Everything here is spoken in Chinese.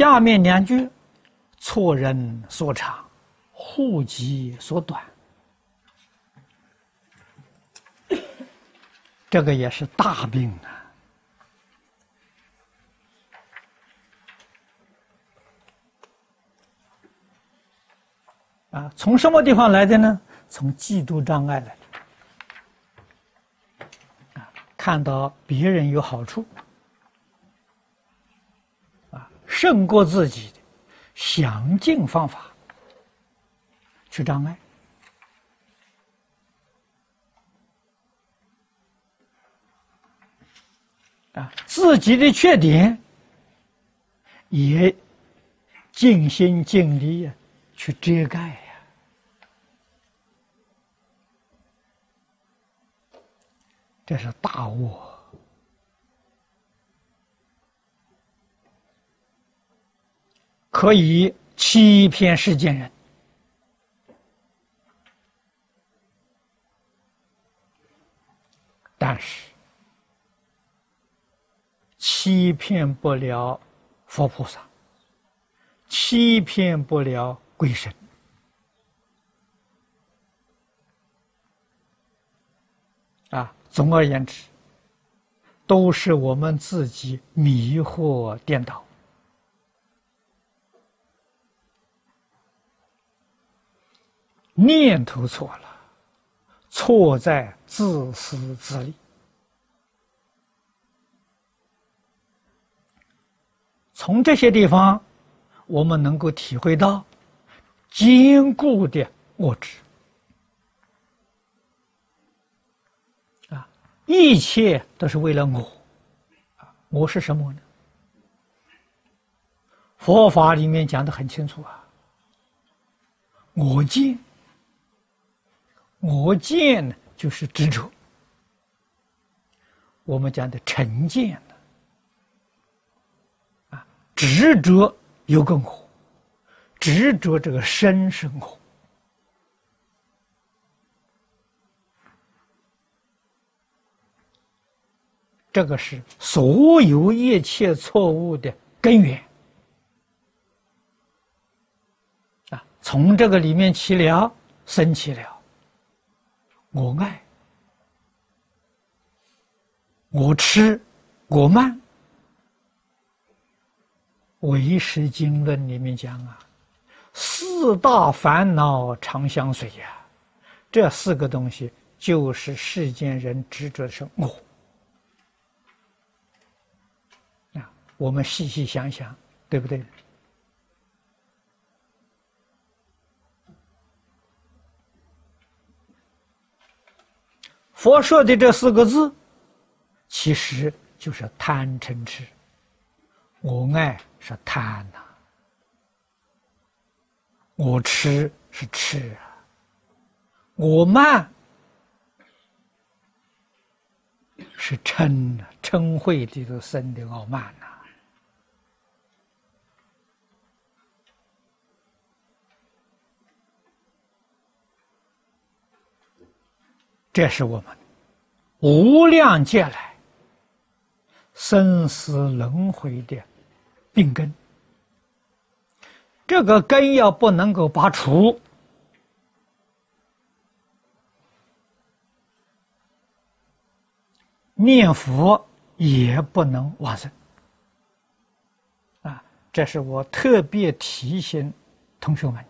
下面两句，错人所长，户籍所短，这个也是大病啊！啊，从什么地方来的呢？从嫉妒障碍来的。啊，看到别人有好处。胜过自己的，想尽方法去障碍啊，自己的缺点也尽心尽力呀去遮盖呀，这是大恶。可以欺骗世间人，但是欺骗不了佛菩萨，欺骗不了鬼神。啊，总而言之，都是我们自己迷惑颠倒。念头错了，错在自私自利。从这些地方，我们能够体会到坚固的我执啊！一切都是为了我啊！我是什么呢？佛法里面讲的很清楚啊，我见。我见呢，就是执着。我们讲的成见呢，啊，执着有更火，执着这个身是我，这个是所有一切错误的根源。啊，从这个里面起了，生起了。我爱，我吃，我慢。唯识经论里面讲啊，四大烦恼常相随呀。这四个东西就是世间人执着的是我。啊，我们细细想想，对不对？佛说的这四个字，其实就是贪嗔痴。我爱是贪呐，我吃是吃啊，我慢是嗔呐，嗔恚的都生的傲慢呐。这是我们无量劫来生死轮回的病根。这个根要不能够拔除，念佛也不能往生。啊，这是我特别提醒同学们。